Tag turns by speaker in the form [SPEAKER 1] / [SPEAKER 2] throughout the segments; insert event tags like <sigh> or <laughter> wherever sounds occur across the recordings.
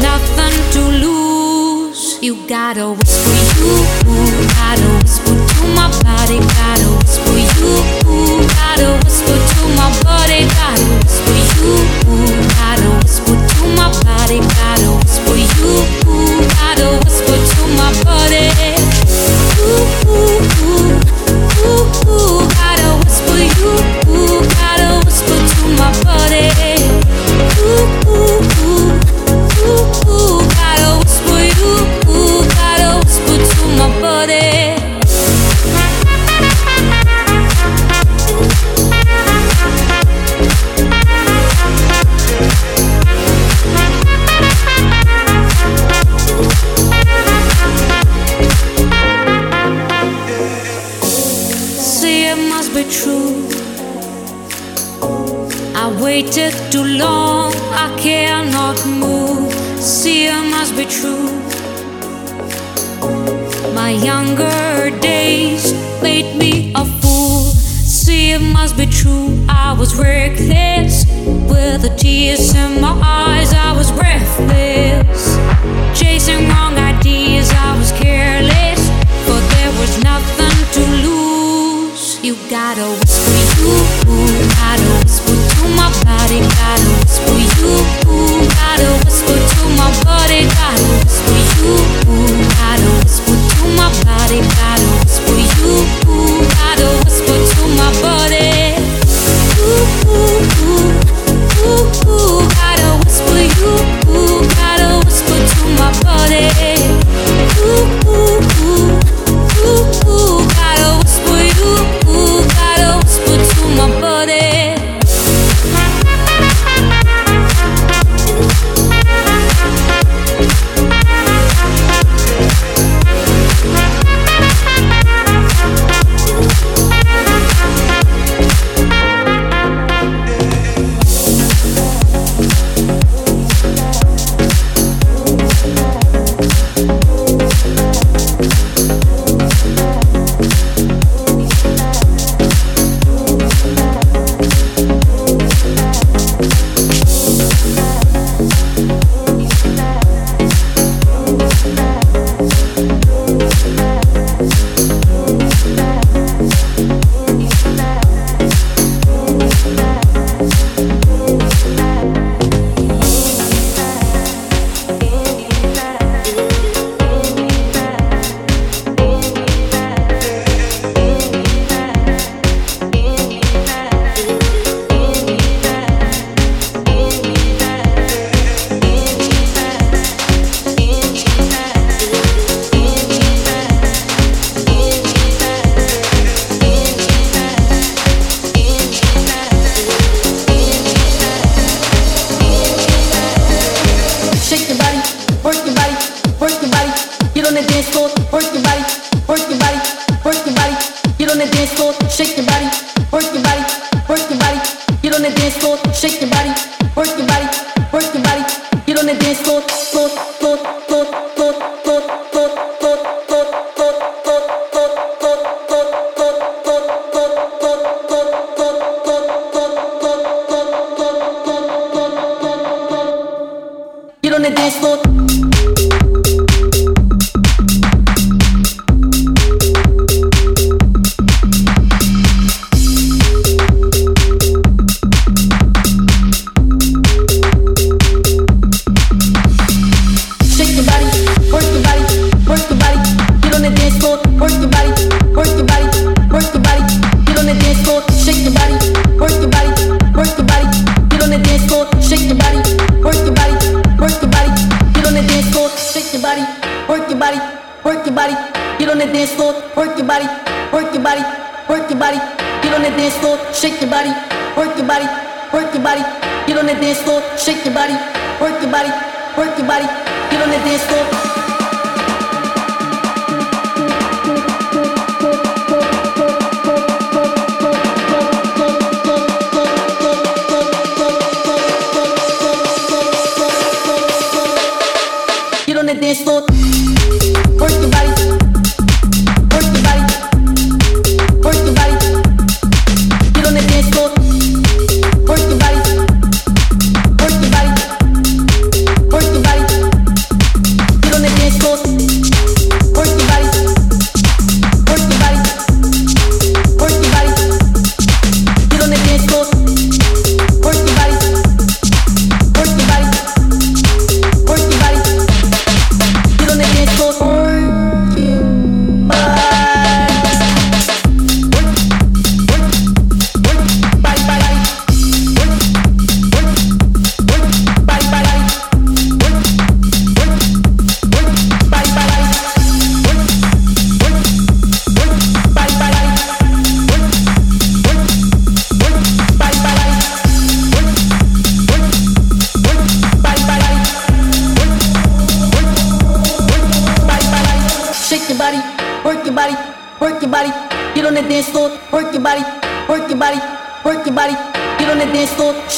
[SPEAKER 1] Nothing
[SPEAKER 2] to lose. You gotta whisper you. Gotta whisper to my body. Gotta whisper you. Gotta whisper to my body. Gotta whisper you. Gotta whisper to my body. Gotta whisper you. Gotta whisper to my body. Ooh, ooh, ooh, ooh, ooh. Gotta whisper you. Gotta whisper to my body.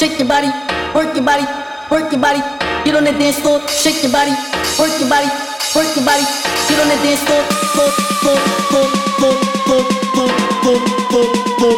[SPEAKER 2] Shake your body, work your body, work your body. Get on the dance floor, shake your body, work your body, work your body. Get on the dance floor, floor, floor, floor, floor, floor, floor, floor, floor,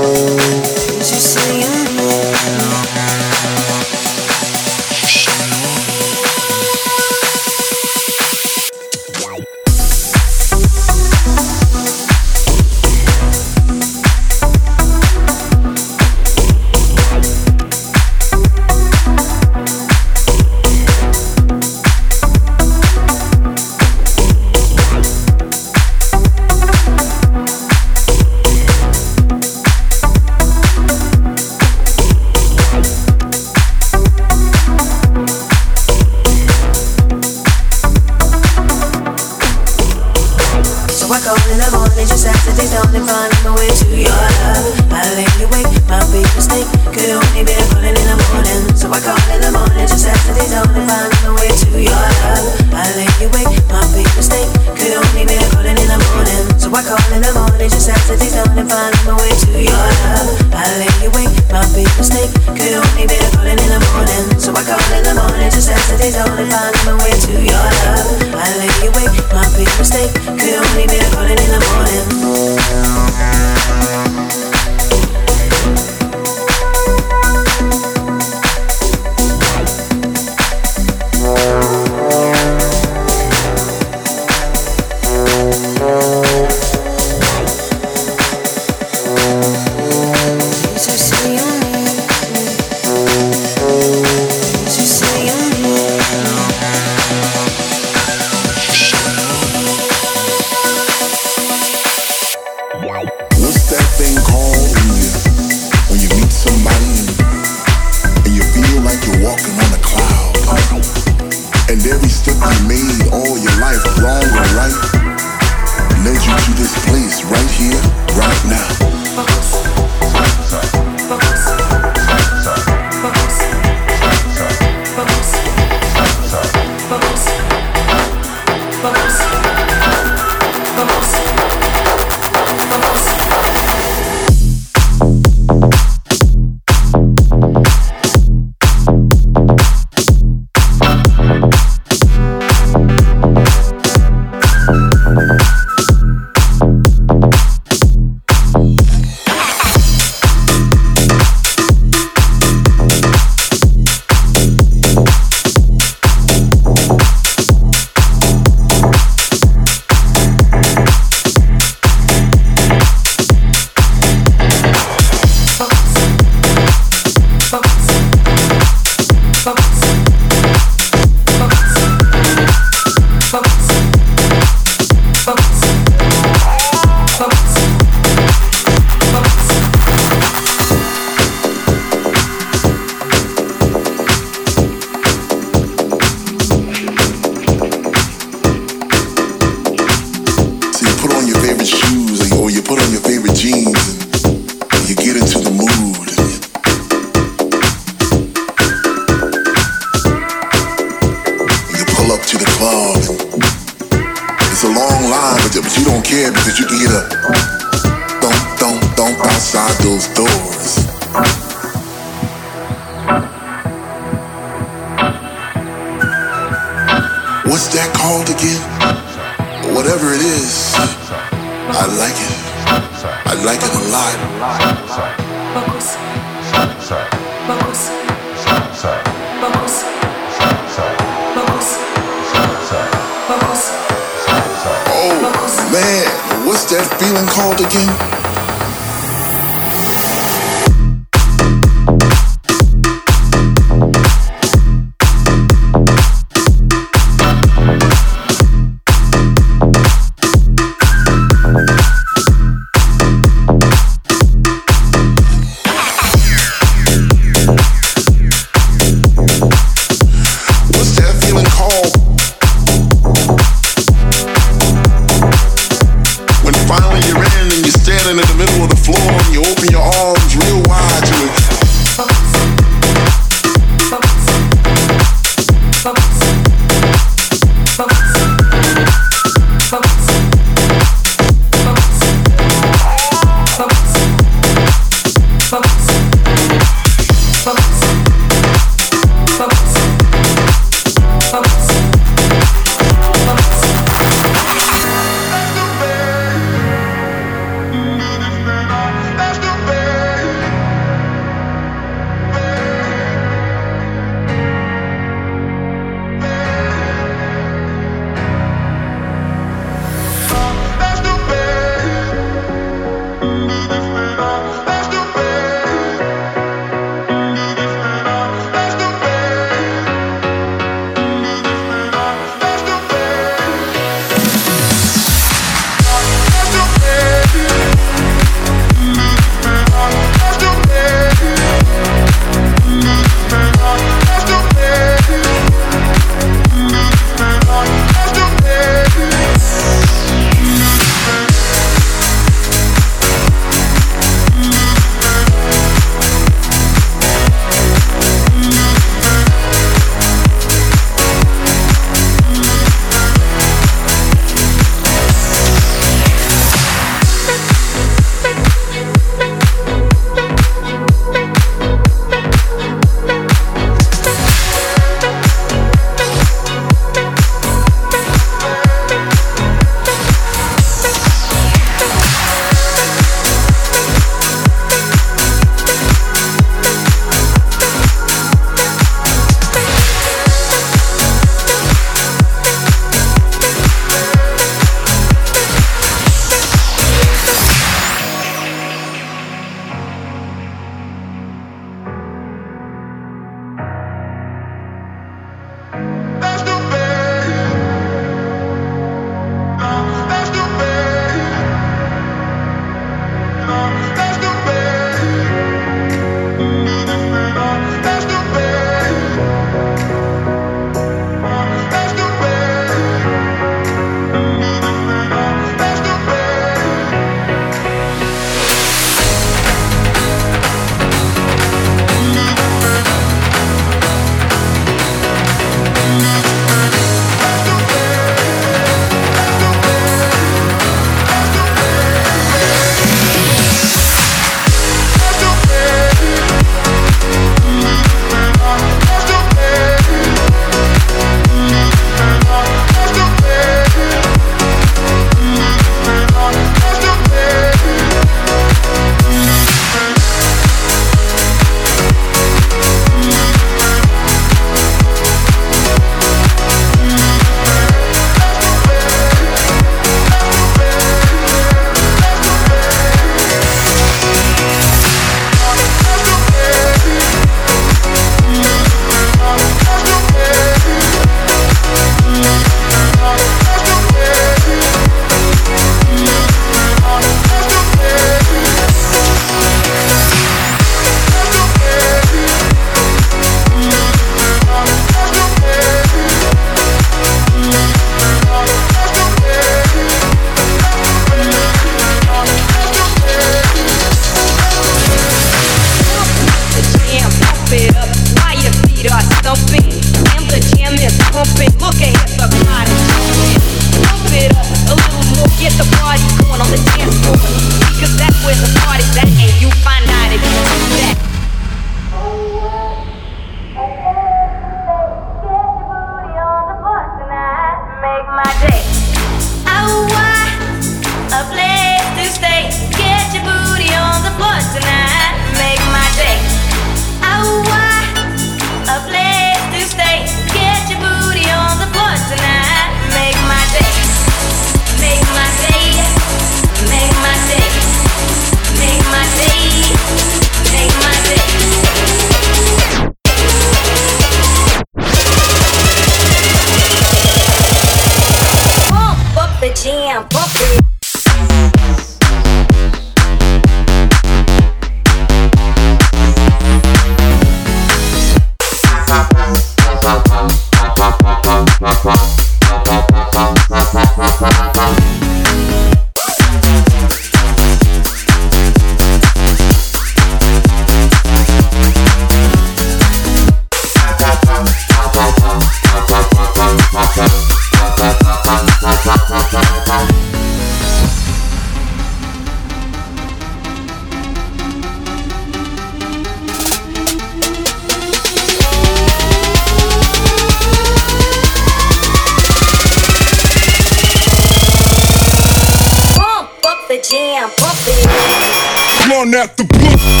[SPEAKER 3] Run at the book.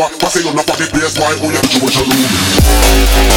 [SPEAKER 4] I say you're not up on the bass, why oh yeah, you a shalom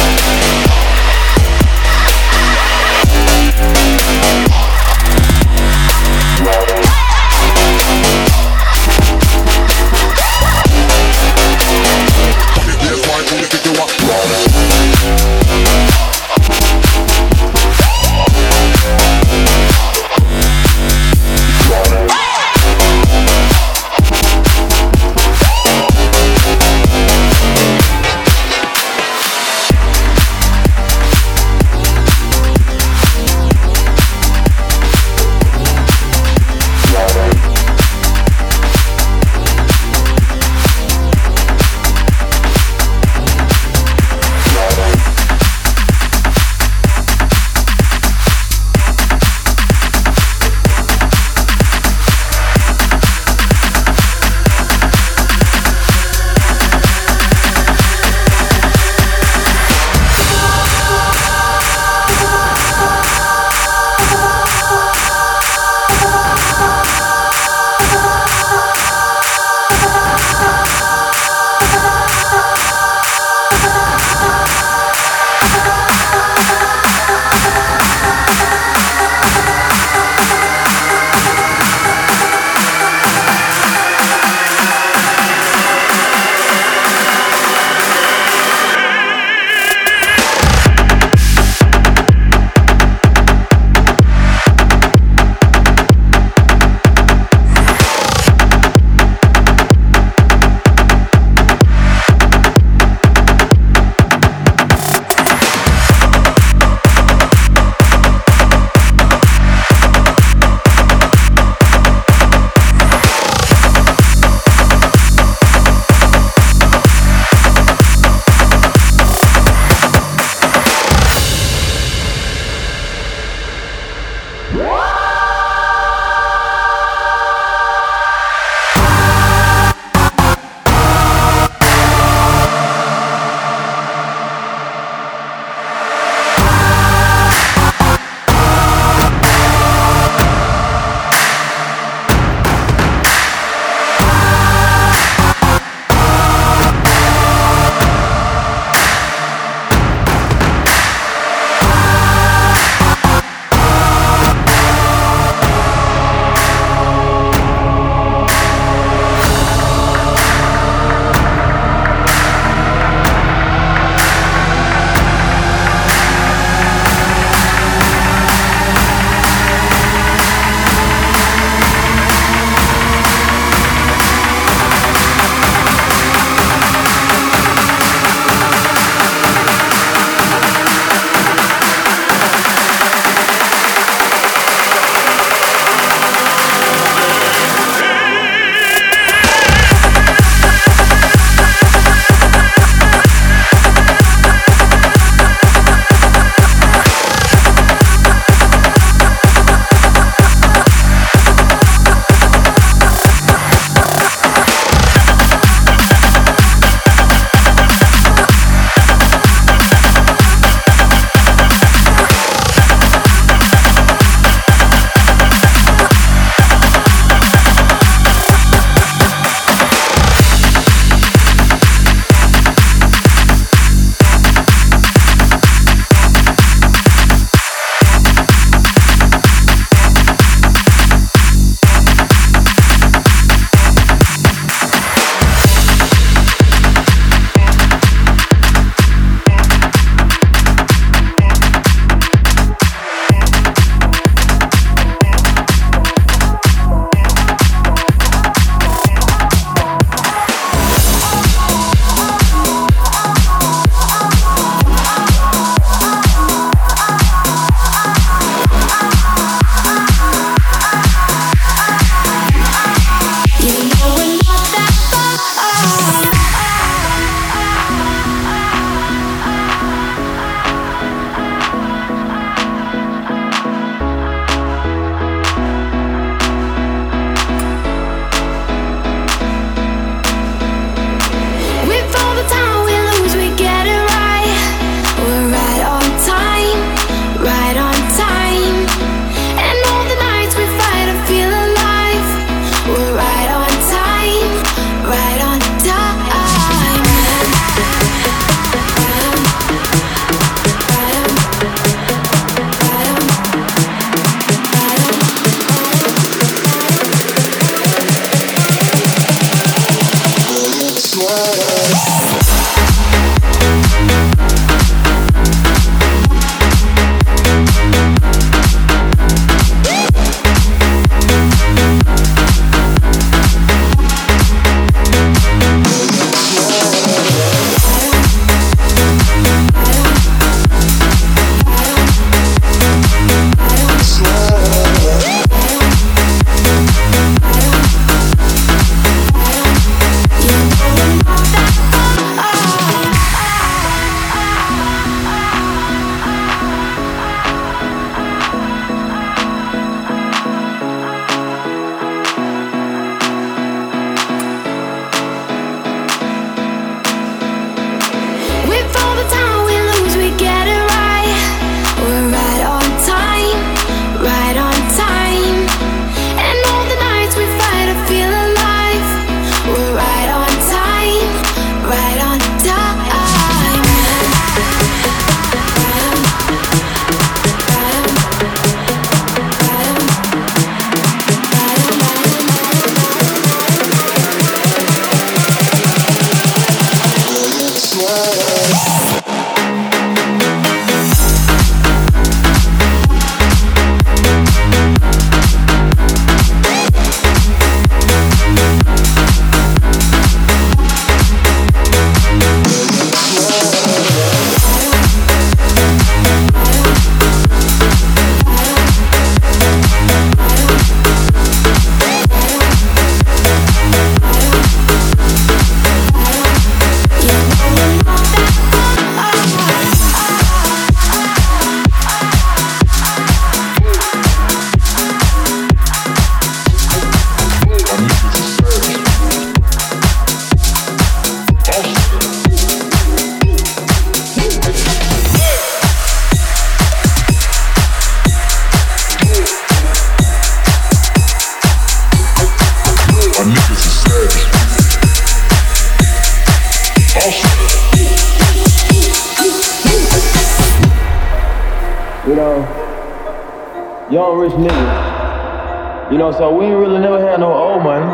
[SPEAKER 4] You
[SPEAKER 5] know, so we ain't really never had no old money.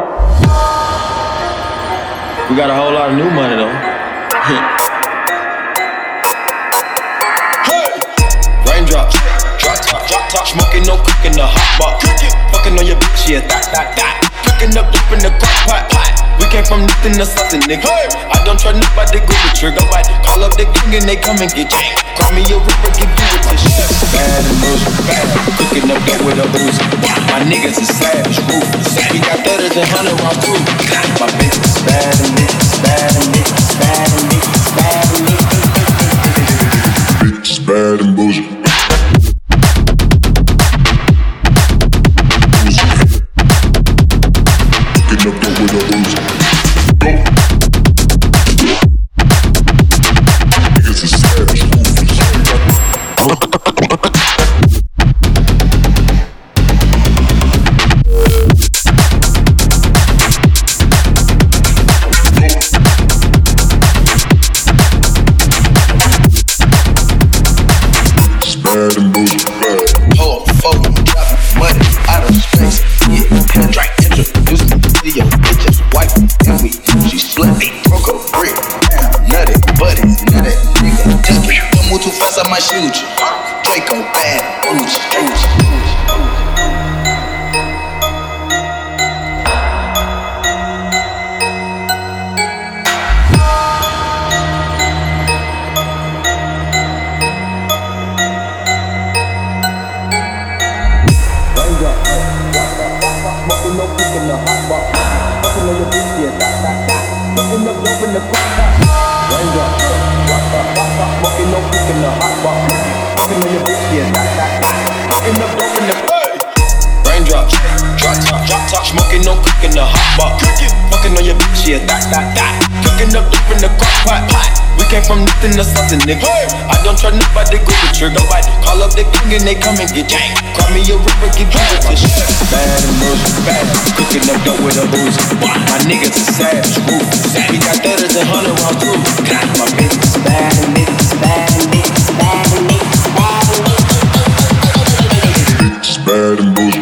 [SPEAKER 5] We got a whole lot of new money though. <laughs>
[SPEAKER 6] hey! Raindrops, drop top, drop top, smoking, no cooking, the hot box. Fucking on your bitch, yeah, that, that, that. Cooking up, dip in the crock pot, pot. We came from nothing to something, nigga. I don't try nobody, go the trigger. Right? Call up the gang and they come and get you. Call me a ripper, give you a tissue. Bad and bullshit, bad. Cooking up dope with a booze. My niggas is savage, ruthless. We got thudders and hundred rounds too. My bitch is bad and bitch bad and bitch bad and bitch bad and bitch.
[SPEAKER 7] Bitch is bad and bullshit. future.
[SPEAKER 6] Nigga. I don't try nobody, go the trigger. Nobody call up the king and they come and get gang. Call me a ripper, give you a tissue. Bad and bullshit, bad. Cooking up dope with a booze. My niggas are savage, ruthless. We got thudders and hundred rounds too. My bitch is bad and niggas bad and niggas bad And
[SPEAKER 7] bullshit.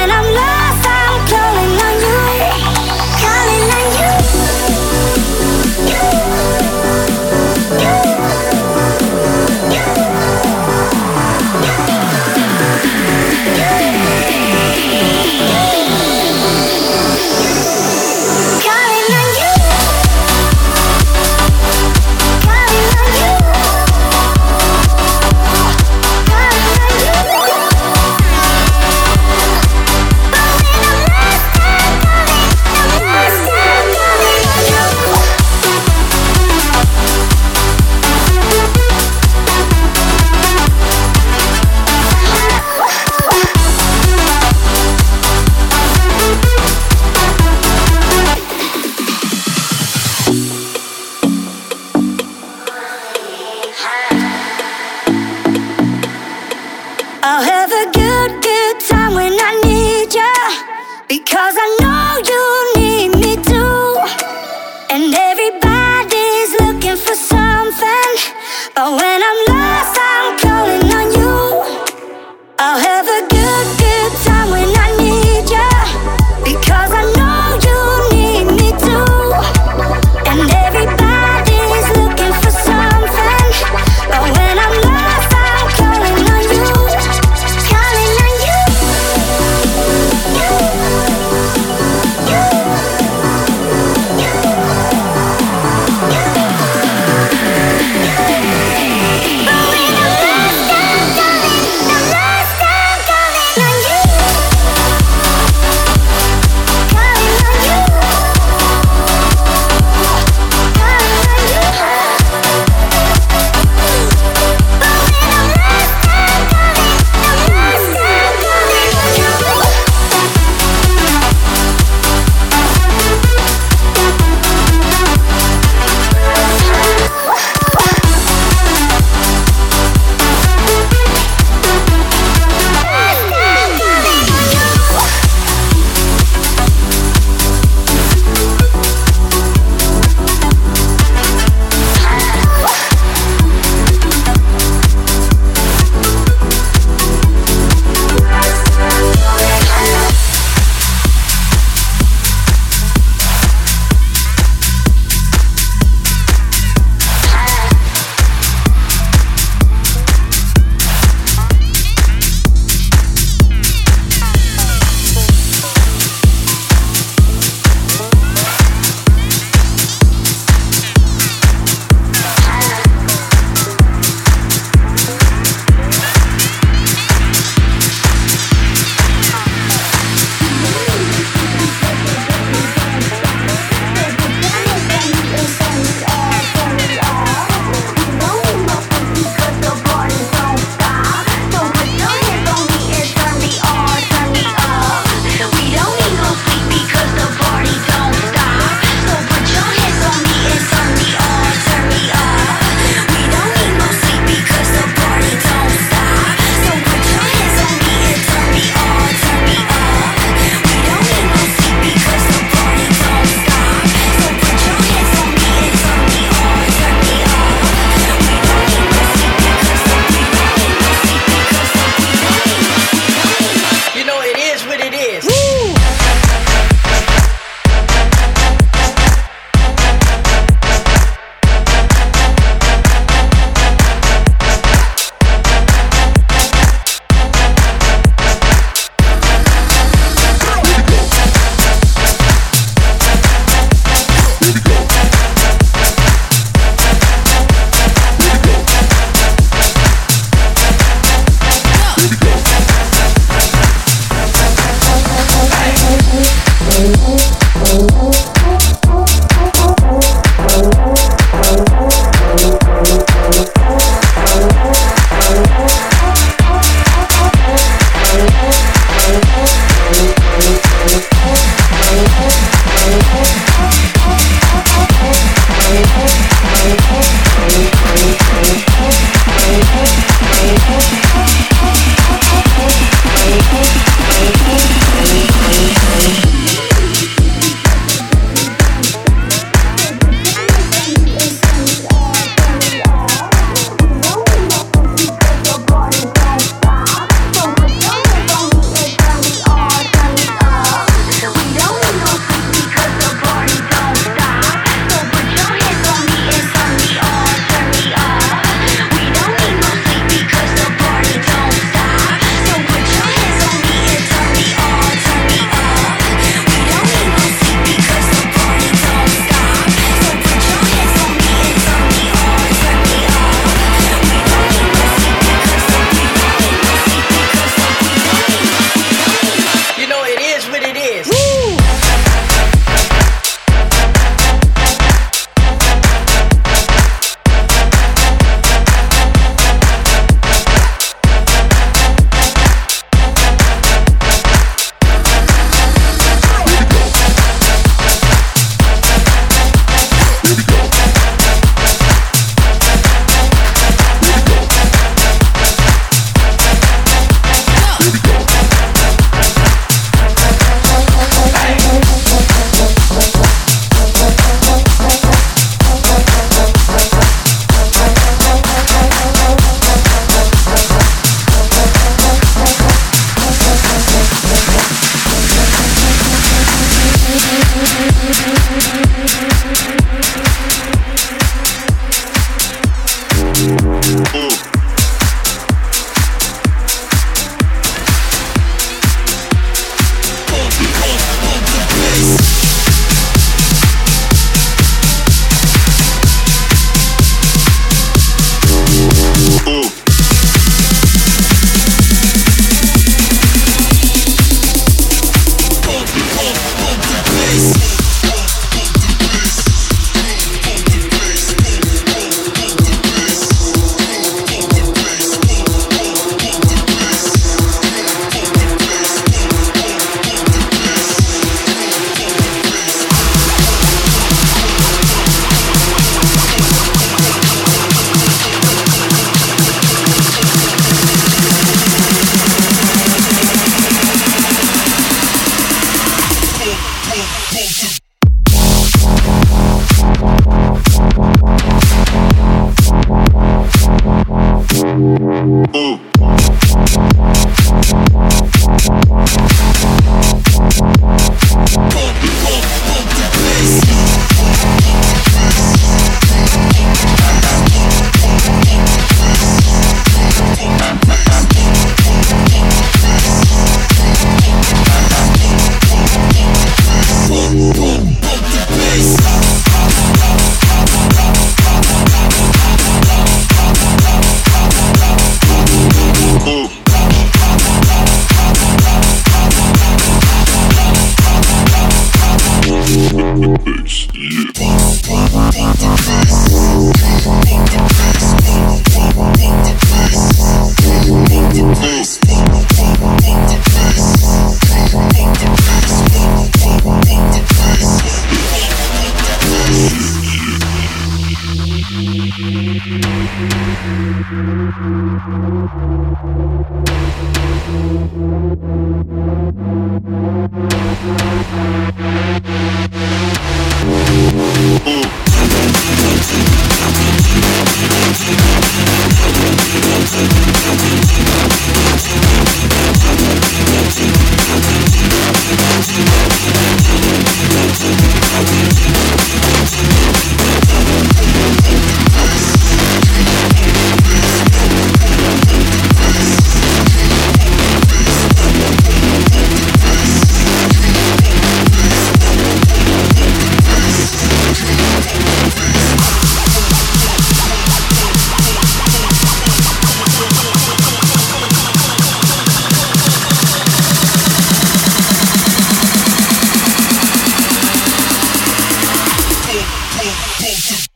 [SPEAKER 8] come, come to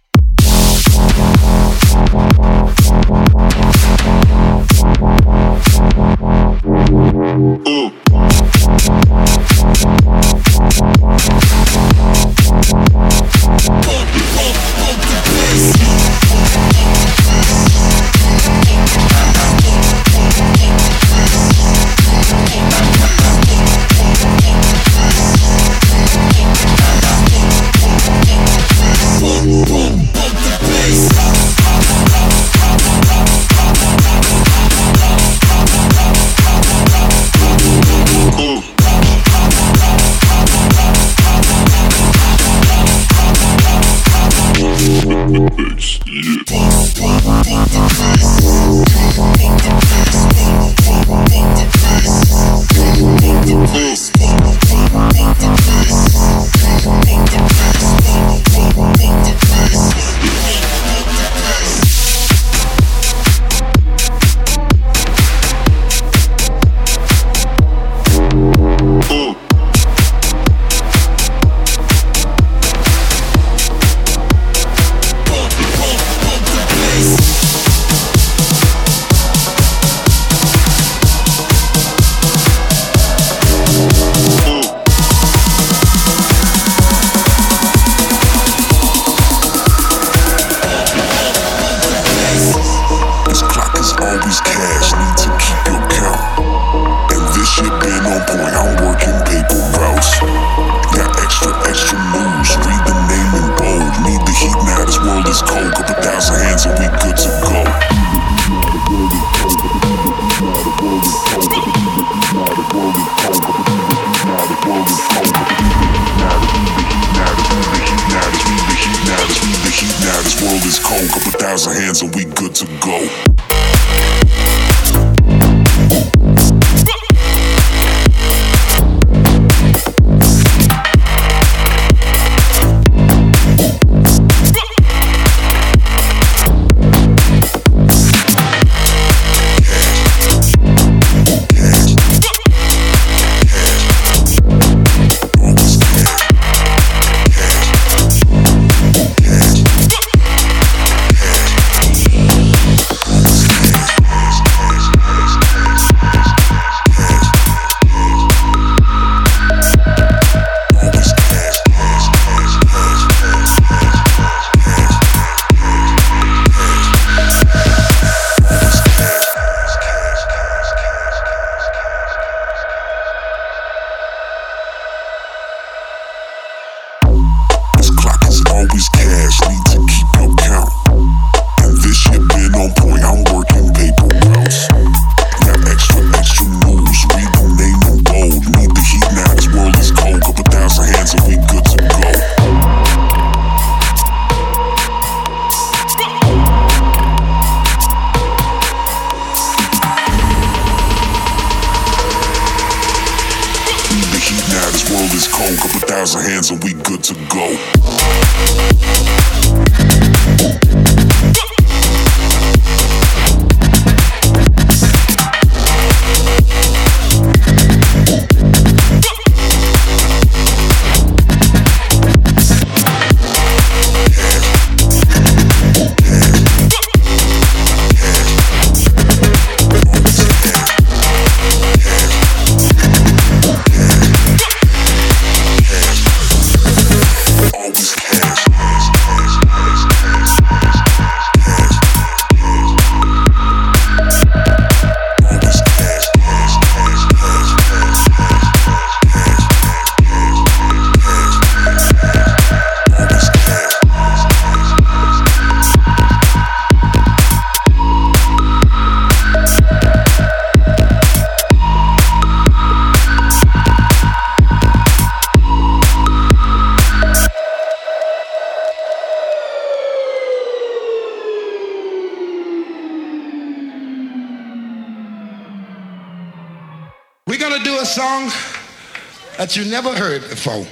[SPEAKER 9] Brothers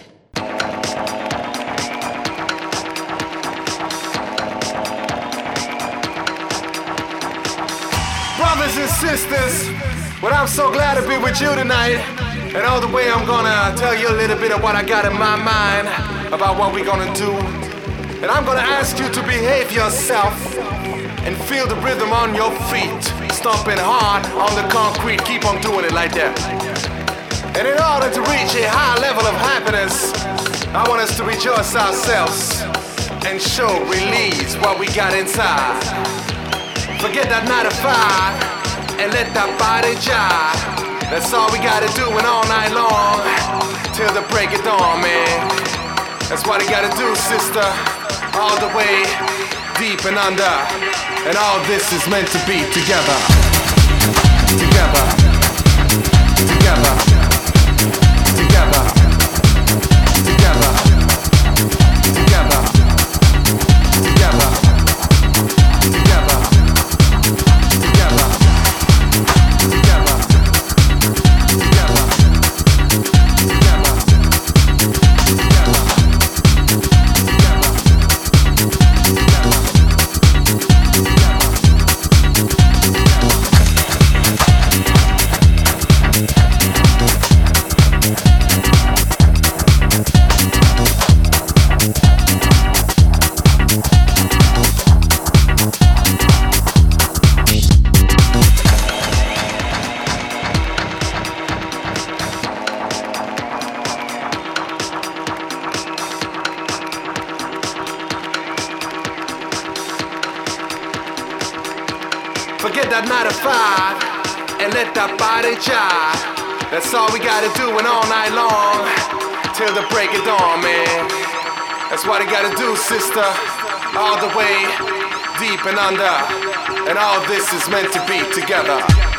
[SPEAKER 9] and sisters, well, I'm so glad to be with you tonight. And all the way, I'm gonna tell you a little bit of what I got in my mind about what we're gonna do. And I'm gonna ask you to behave yourself and feel the rhythm on your feet. Stomping hard on the concrete, keep on doing it like that. And in order to reach a high level of happiness, I want us to rejoice ourselves and show, release what we got inside. Forget that 9 to 5 and let that body jive. That's all we gotta do and all night long till the break of dawn, man. That's what you gotta do, sister. All the way deep and under. And all this is meant to be. Together. Together. Together. And all this is meant to be. Together.